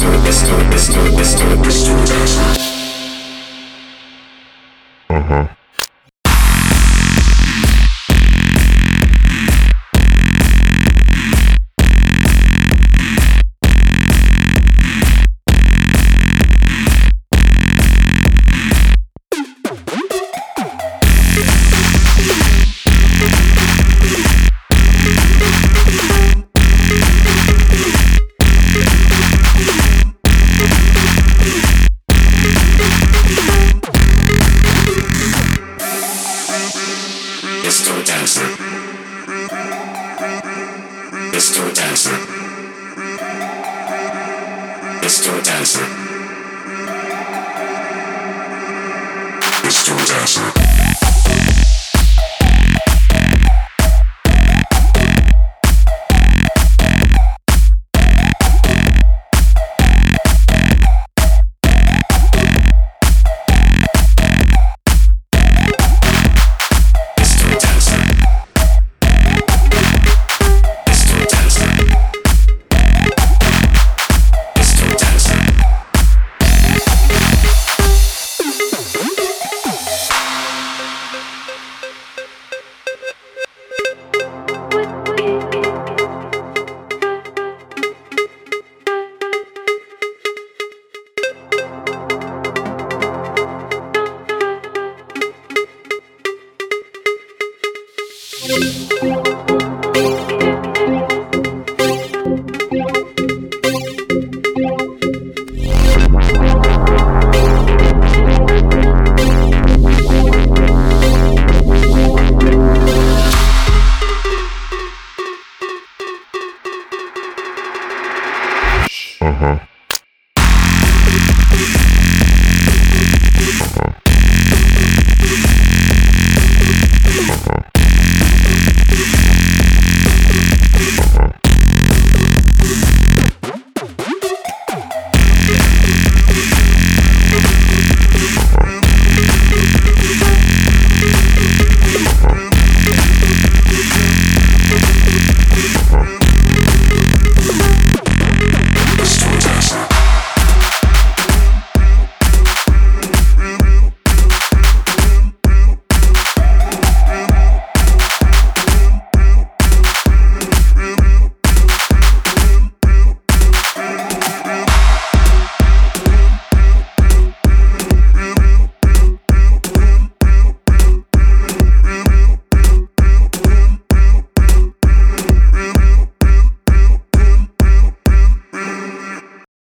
Mr. Mr. Mr. Mr. Mr. Mr. dancer. Disco dancer. Disco dancer. Disco dancer.